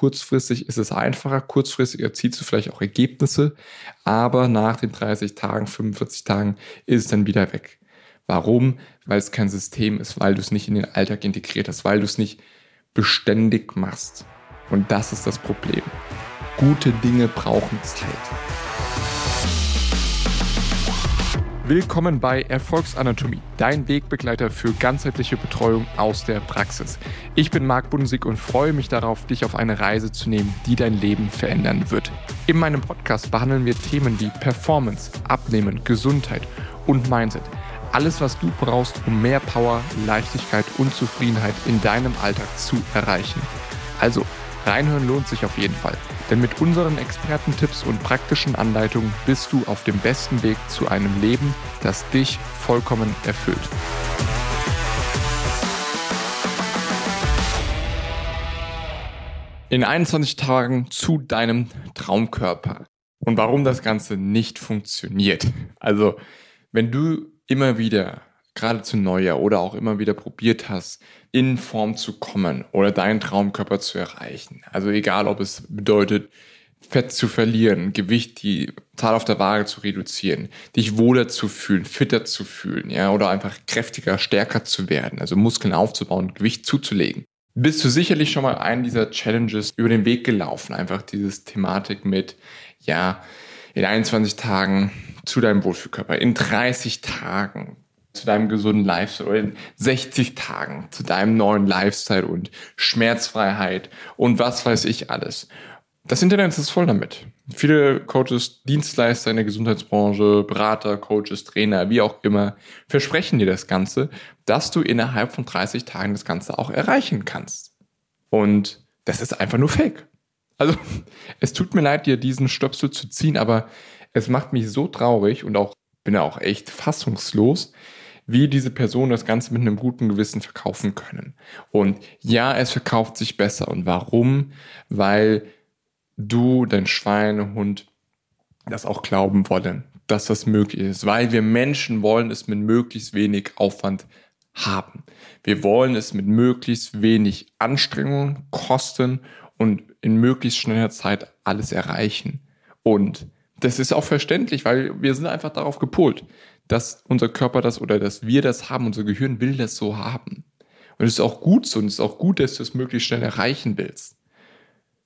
kurzfristig ist es einfacher, kurzfristig erzielst du vielleicht auch Ergebnisse, aber nach den 30 Tagen, 45 Tagen ist es dann wieder weg. Warum? Weil es kein System ist, weil du es nicht in den Alltag integriert hast, weil du es nicht beständig machst. Und das ist das Problem. Gute Dinge brauchen Zeit. Willkommen bei Erfolgsanatomie, dein Wegbegleiter für ganzheitliche Betreuung aus der Praxis. Ich bin Marc Bundesig und freue mich darauf, dich auf eine Reise zu nehmen, die dein Leben verändern wird. In meinem Podcast behandeln wir Themen wie Performance, Abnehmen, Gesundheit und Mindset. Alles, was du brauchst, um mehr Power, Leichtigkeit und Zufriedenheit in deinem Alltag zu erreichen. Also, reinhören lohnt sich auf jeden Fall. Denn mit unseren Expertentipps und praktischen Anleitungen bist du auf dem besten Weg zu einem Leben, das dich vollkommen erfüllt. In 21 Tagen zu deinem Traumkörper. Und warum das Ganze nicht funktioniert. Also, wenn du immer wieder, gerade zu Neujahr oder auch immer wieder probiert hast, in Form zu kommen oder deinen Traumkörper zu erreichen. Also egal, ob es bedeutet, Fett zu verlieren, Gewicht, die Zahl auf der Waage zu reduzieren, dich wohler zu fühlen, fitter zu fühlen, ja, oder einfach kräftiger, stärker zu werden, also Muskeln aufzubauen, Gewicht zuzulegen. Bist du sicherlich schon mal einen dieser Challenges über den Weg gelaufen, einfach dieses Thematik mit, ja, in 21 Tagen zu deinem Wohlfühlkörper, in 30 Tagen zu deinem gesunden Lifestyle oder in 60 Tagen zu deinem neuen Lifestyle und Schmerzfreiheit und was weiß ich alles. Das Internet ist voll damit. Viele Coaches, Dienstleister in der Gesundheitsbranche, Berater, Coaches, Trainer, wie auch immer, versprechen dir das Ganze, dass du innerhalb von 30 Tagen das Ganze auch erreichen kannst. Und das ist einfach nur Fake. Also, es tut mir leid, dir diesen Stöpsel zu ziehen, aber es macht mich so traurig und auch bin auch echt fassungslos, wie diese Personen das Ganze mit einem guten Gewissen verkaufen können. Und ja, es verkauft sich besser. Und warum? Weil du, dein Schweinehund, das auch glauben wollen, dass das möglich ist. Weil wir Menschen wollen es mit möglichst wenig Aufwand haben. Wir wollen es mit möglichst wenig Anstrengung, Kosten und in möglichst schneller Zeit alles erreichen. Und das ist auch verständlich, weil wir sind einfach darauf gepolt, dass unser Körper das oder dass wir das haben, unser Gehirn will das so haben. Und es ist auch gut so und es ist auch gut, dass du es möglichst schnell erreichen willst.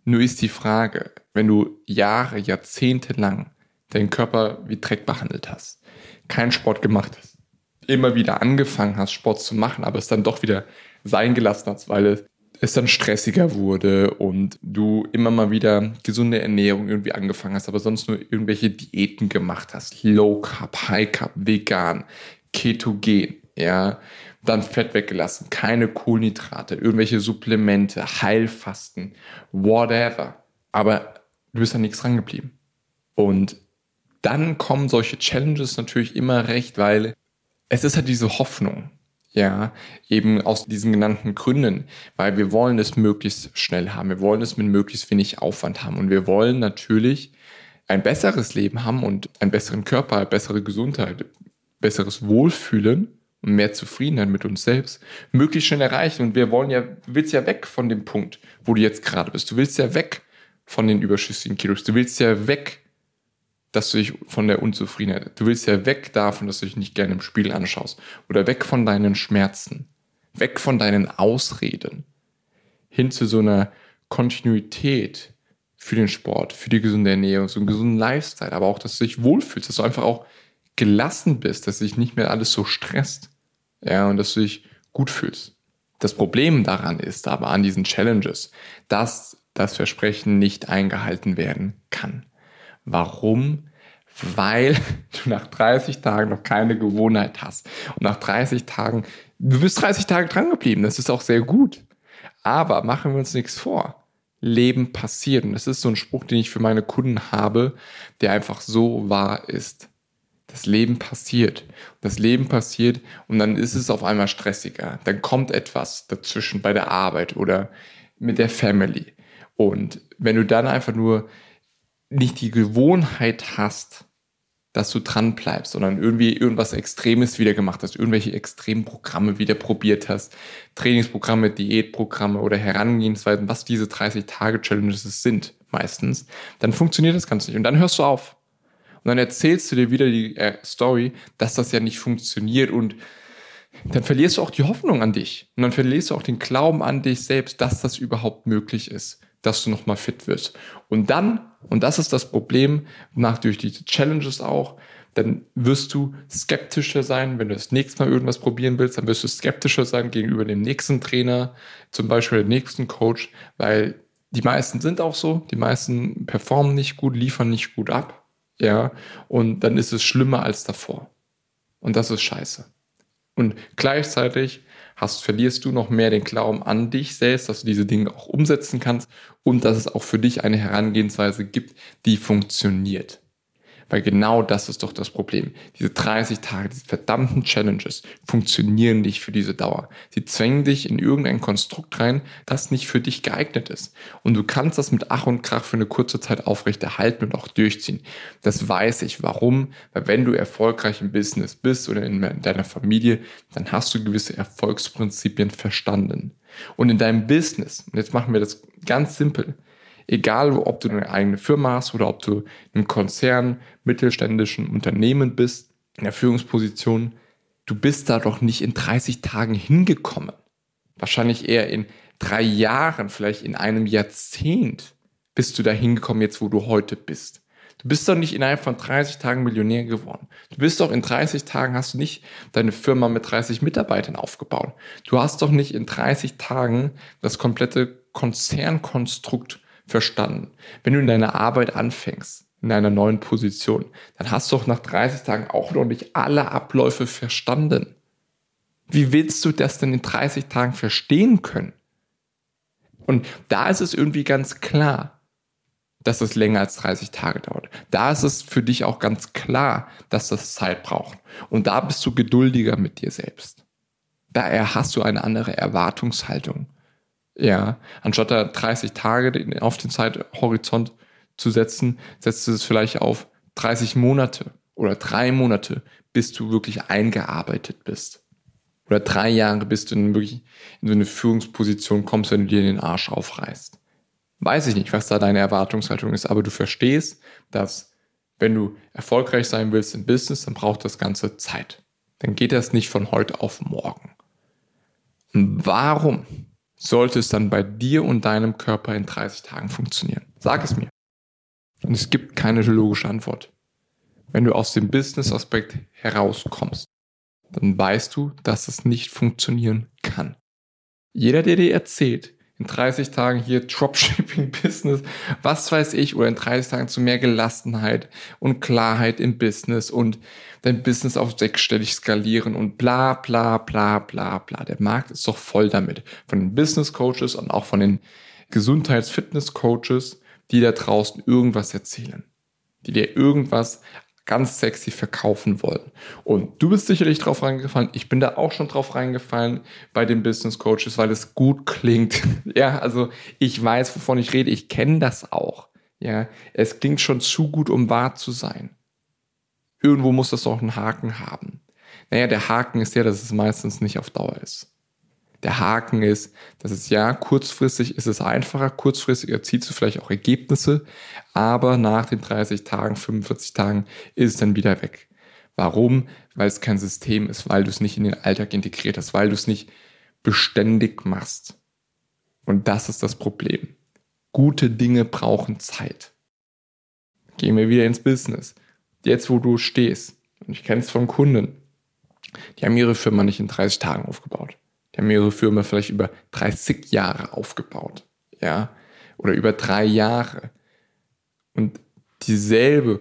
Nur ist die Frage, wenn du Jahre, Jahrzehnte lang deinen Körper wie Dreck behandelt hast, keinen Sport gemacht hast, immer wieder angefangen hast, Sport zu machen, aber es dann doch wieder sein gelassen hast, weil es dann stressiger wurde und du immer mal wieder gesunde Ernährung irgendwie angefangen hast, aber sonst nur irgendwelche Diäten gemacht hast. Low Carb, High Carb, vegan, Ketogen, ja, dann Fett weggelassen, keine Kohlenhydrate, irgendwelche Supplemente, Heilfasten, whatever. Aber du bist an nichts dran geblieben. Und dann kommen solche Challenges natürlich immer recht, weil es ist halt diese Hoffnung. Ja, eben aus diesen genannten Gründen, weil wir wollen es möglichst schnell haben, wir wollen es mit möglichst wenig Aufwand haben und wir wollen natürlich ein besseres Leben haben und einen besseren Körper, bessere Gesundheit, besseres Wohlfühlen und mehr Zufriedenheit mit uns selbst möglichst schnell erreichen. Und wir wollen ja, willst ja weg von dem Punkt, wo du jetzt gerade bist. Du willst ja weg von den überschüssigen Kilos. Du willst ja weg dass du dich von der Unzufriedenheit, du willst ja weg davon, dass du dich nicht gerne im Spiegel anschaust oder weg von deinen Schmerzen, weg von deinen Ausreden, hin zu so einer Kontinuität für den Sport, für die gesunde Ernährung, so einen gesunden Lifestyle, aber auch, dass du dich wohlfühlst, dass du einfach auch gelassen bist, dass sich nicht mehr alles so stresst, ja, und dass du dich gut fühlst. Das Problem daran ist aber an diesen Challenges, dass das Versprechen nicht eingehalten werden kann. Warum? Weil du nach 30 Tagen noch keine Gewohnheit hast. Und nach 30 Tagen, du bist 30 Tage dran geblieben, das ist auch sehr gut. Aber machen wir uns nichts vor. Leben passiert. Und das ist so ein Spruch, den ich für meine Kunden habe, der einfach so wahr ist. Das Leben passiert. Das Leben passiert und dann ist es auf einmal stressiger. Dann kommt etwas dazwischen bei der Arbeit oder mit der Family. Und wenn du dann einfach nur nicht die Gewohnheit hast, dass du dran bleibst, sondern irgendwie irgendwas Extremes wieder gemacht hast, irgendwelche extremen Programme wieder probiert hast, Trainingsprogramme, Diätprogramme oder Herangehensweisen, was diese 30-Tage-Challenges sind meistens, dann funktioniert das Ganze nicht. Und dann hörst du auf. Und dann erzählst du dir wieder die äh, Story, dass das ja nicht funktioniert und dann verlierst du auch die Hoffnung an dich. Und dann verlierst du auch den Glauben an dich selbst, dass das überhaupt möglich ist, dass du nochmal fit wirst. Und dann, und das ist das Problem, nach durch diese Challenges auch, dann wirst du skeptischer sein, wenn du das nächste Mal irgendwas probieren willst, dann wirst du skeptischer sein gegenüber dem nächsten Trainer, zum Beispiel dem nächsten Coach, weil die meisten sind auch so, die meisten performen nicht gut, liefern nicht gut ab, ja, und dann ist es schlimmer als davor. Und das ist scheiße. Und gleichzeitig hast, verlierst du noch mehr den Glauben an dich selbst, dass du diese Dinge auch umsetzen kannst und dass es auch für dich eine Herangehensweise gibt, die funktioniert. Weil genau das ist doch das Problem. Diese 30 Tage, diese verdammten Challenges funktionieren nicht für diese Dauer. Sie zwängen dich in irgendein Konstrukt rein, das nicht für dich geeignet ist. Und du kannst das mit Ach und Krach für eine kurze Zeit aufrechterhalten und auch durchziehen. Das weiß ich. Warum? Weil wenn du erfolgreich im Business bist oder in deiner Familie, dann hast du gewisse Erfolgsprinzipien verstanden. Und in deinem Business, und jetzt machen wir das ganz simpel, Egal, ob du eine eigene Firma hast oder ob du im Konzern, mittelständischen Unternehmen bist, in der Führungsposition, du bist da doch nicht in 30 Tagen hingekommen. Wahrscheinlich eher in drei Jahren, vielleicht in einem Jahrzehnt bist du da hingekommen, jetzt wo du heute bist. Du bist doch nicht innerhalb von 30 Tagen Millionär geworden. Du bist doch in 30 Tagen hast du nicht deine Firma mit 30 Mitarbeitern aufgebaut. Du hast doch nicht in 30 Tagen das komplette Konzernkonstrukt verstanden. Wenn du in deiner Arbeit anfängst, in einer neuen Position, dann hast du doch nach 30 Tagen auch noch nicht alle Abläufe verstanden. Wie willst du das denn in 30 Tagen verstehen können? Und da ist es irgendwie ganz klar, dass es länger als 30 Tage dauert. Da ist es für dich auch ganz klar, dass das Zeit braucht. Und da bist du geduldiger mit dir selbst. Daher hast du eine andere Erwartungshaltung. Ja, anstatt da 30 Tage auf den Zeithorizont zu setzen, setzt du es vielleicht auf 30 Monate oder drei Monate, bis du wirklich eingearbeitet bist. Oder drei Jahre, bis du in, wirklich in so eine Führungsposition kommst, wenn du dir den Arsch aufreißt. Weiß ich nicht, was da deine Erwartungshaltung ist, aber du verstehst, dass wenn du erfolgreich sein willst im Business, dann braucht das Ganze Zeit. Dann geht das nicht von heute auf morgen. Warum sollte es dann bei dir und deinem Körper in 30 Tagen funktionieren? Sag es mir. Und es gibt keine logische Antwort. Wenn du aus dem Business-Aspekt herauskommst, dann weißt du, dass es nicht funktionieren kann. Jeder, der dir erzählt, in 30 Tagen hier Dropshipping-Business, was weiß ich, oder in 30 Tagen zu mehr Gelassenheit und Klarheit im Business und dein Business auf sechsstellig skalieren und bla bla bla bla bla. Der Markt ist doch voll damit. Von den Business Coaches und auch von den Gesundheits-Fitness-Coaches, die da draußen irgendwas erzählen. Die dir irgendwas ganz sexy verkaufen wollen. Und du bist sicherlich drauf reingefallen. Ich bin da auch schon drauf reingefallen bei den Business Coaches, weil es gut klingt. ja, also ich weiß, wovon ich rede. Ich kenne das auch. Ja, es klingt schon zu gut, um wahr zu sein. Irgendwo muss das auch einen Haken haben. Naja, der Haken ist ja, dass es meistens nicht auf Dauer ist. Der Haken ist, dass es ja kurzfristig ist es einfacher, kurzfristig erzielst du vielleicht auch Ergebnisse, aber nach den 30 Tagen, 45 Tagen ist es dann wieder weg. Warum? Weil es kein System ist, weil du es nicht in den Alltag integriert hast, weil du es nicht beständig machst. Und das ist das Problem. Gute Dinge brauchen Zeit. Gehen wir wieder ins Business. Jetzt, wo du stehst, und ich kenne es von Kunden, die haben ihre Firma nicht in 30 Tagen aufgebaut. Die haben ihre Firma vielleicht über 30 Jahre aufgebaut. Ja, oder über drei Jahre. Und dieselbe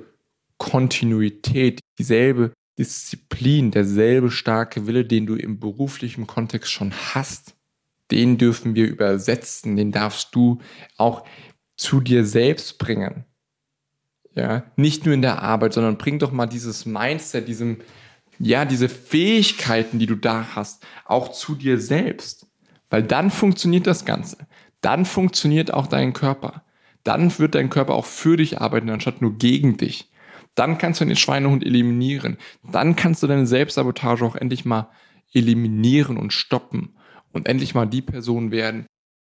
Kontinuität, dieselbe Disziplin, derselbe starke Wille, den du im beruflichen Kontext schon hast, den dürfen wir übersetzen, den darfst du auch zu dir selbst bringen. Ja, nicht nur in der Arbeit, sondern bring doch mal dieses Mindset, diesem, ja, diese Fähigkeiten, die du da hast, auch zu dir selbst. Weil dann funktioniert das Ganze. Dann funktioniert auch dein Körper. Dann wird dein Körper auch für dich arbeiten, anstatt nur gegen dich. Dann kannst du den Schweinehund eliminieren. Dann kannst du deine Selbstsabotage auch endlich mal eliminieren und stoppen und endlich mal die Person werden,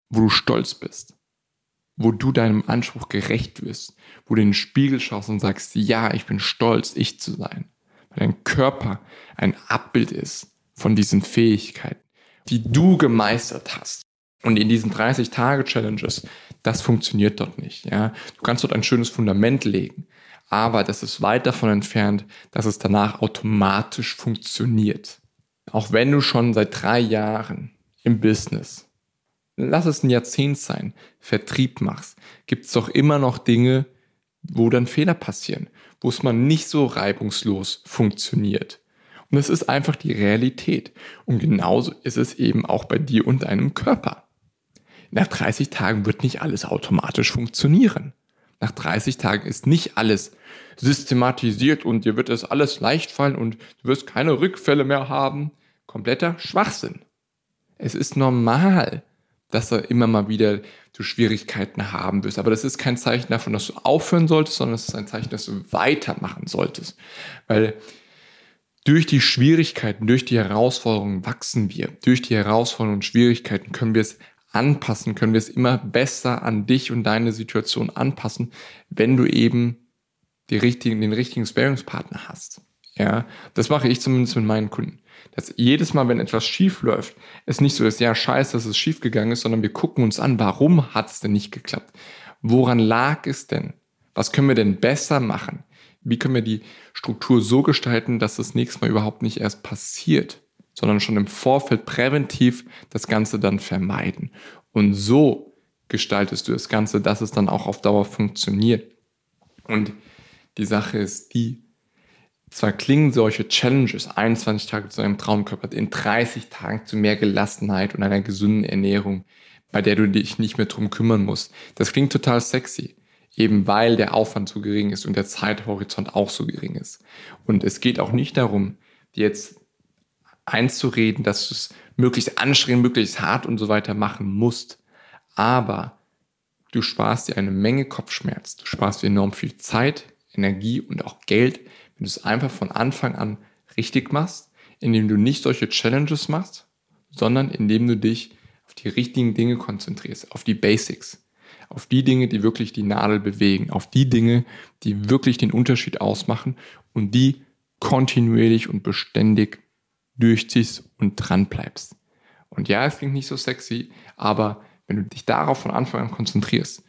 wo du stolz bist, wo du deinem Anspruch gerecht wirst, wo du in den Spiegel schaust und sagst, ja, ich bin stolz, ich zu sein, dein Körper ein Abbild ist von diesen Fähigkeiten, die du gemeistert hast. Und in diesen 30-Tage-Challenges, das funktioniert dort nicht. Ja? Du kannst dort ein schönes Fundament legen, aber das ist weit davon entfernt, dass es danach automatisch funktioniert. Auch wenn du schon seit drei Jahren im Business, lass es ein Jahrzehnt sein, Vertrieb machst, gibt es doch immer noch Dinge, wo dann Fehler passieren, wo es mal nicht so reibungslos funktioniert. Und es ist einfach die Realität. Und genauso ist es eben auch bei dir und deinem Körper. Nach 30 Tagen wird nicht alles automatisch funktionieren. Nach 30 Tagen ist nicht alles systematisiert und dir wird es alles leicht fallen und du wirst keine Rückfälle mehr haben. Kompletter Schwachsinn. Es ist normal, dass da immer mal wieder du Schwierigkeiten haben wirst. Aber das ist kein Zeichen davon, dass du aufhören solltest, sondern es ist ein Zeichen, dass du weitermachen solltest. Weil durch die Schwierigkeiten, durch die Herausforderungen wachsen wir. Durch die Herausforderungen und Schwierigkeiten können wir es anpassen, können wir es immer besser an dich und deine Situation anpassen, wenn du eben die richtigen, den richtigen Sparingspartner hast. Ja, das mache ich zumindest mit meinen Kunden. Dass jedes Mal, wenn etwas schief läuft, es nicht so ist, ja, scheiße, dass es schief gegangen ist, sondern wir gucken uns an, warum hat es denn nicht geklappt? Woran lag es denn? Was können wir denn besser machen? Wie können wir die Struktur so gestalten, dass das nächste Mal überhaupt nicht erst passiert? sondern schon im Vorfeld präventiv das Ganze dann vermeiden. Und so gestaltest du das Ganze, dass es dann auch auf Dauer funktioniert. Und die Sache ist die, zwar klingen solche Challenges, 21 Tage zu einem Traumkörper, in 30 Tagen zu mehr Gelassenheit und einer gesunden Ernährung, bei der du dich nicht mehr drum kümmern musst. Das klingt total sexy, eben weil der Aufwand so gering ist und der Zeithorizont auch so gering ist. Und es geht auch nicht darum, dir jetzt einzureden, dass du es möglichst anstrengend, möglichst hart und so weiter machen musst. Aber du sparst dir eine Menge Kopfschmerz, du sparst dir enorm viel Zeit, Energie und auch Geld, wenn du es einfach von Anfang an richtig machst, indem du nicht solche Challenges machst, sondern indem du dich auf die richtigen Dinge konzentrierst, auf die Basics, auf die Dinge, die wirklich die Nadel bewegen, auf die Dinge, die wirklich den Unterschied ausmachen und die kontinuierlich und beständig durchziehst und dran bleibst. Und ja, es klingt nicht so sexy, aber wenn du dich darauf von Anfang an konzentrierst,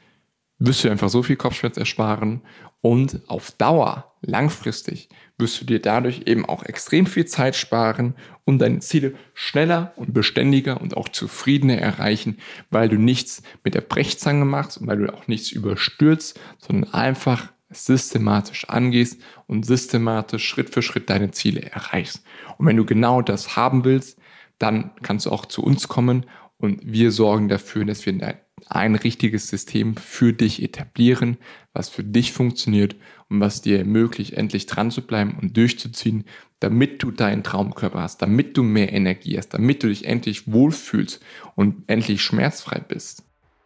wirst du einfach so viel Kopfschmerz ersparen und auf Dauer, langfristig, wirst du dir dadurch eben auch extrem viel Zeit sparen und deine Ziele schneller und beständiger und auch zufriedener erreichen, weil du nichts mit der Brechzange machst und weil du auch nichts überstürzt, sondern einfach systematisch angehst und systematisch Schritt für Schritt deine Ziele erreichst. Und wenn du genau das haben willst, dann kannst du auch zu uns kommen und wir sorgen dafür, dass wir ein richtiges System für dich etablieren, was für dich funktioniert und was dir ermöglicht, endlich dran zu bleiben und durchzuziehen, damit du deinen Traumkörper hast, damit du mehr Energie hast, damit du dich endlich wohlfühlst und endlich schmerzfrei bist.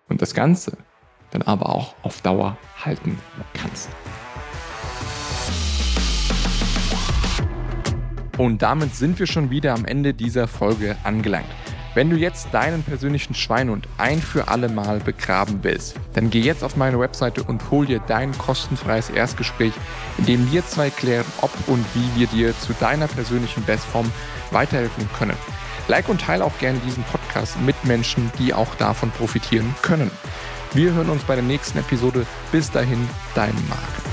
Und das Ganze dann aber auch auf Dauer halten kannst. Und damit sind wir schon wieder am Ende dieser Folge angelangt. Wenn du jetzt deinen persönlichen Schweinhund ein für alle Mal begraben willst, dann geh jetzt auf meine Webseite und hol dir dein kostenfreies Erstgespräch, in dem wir zwei klären, ob und wie wir dir zu deiner persönlichen Bestform weiterhelfen können. Like und teile auch gerne diesen Podcast mit Menschen, die auch davon profitieren können. Wir hören uns bei der nächsten Episode. Bis dahin, dein Marc.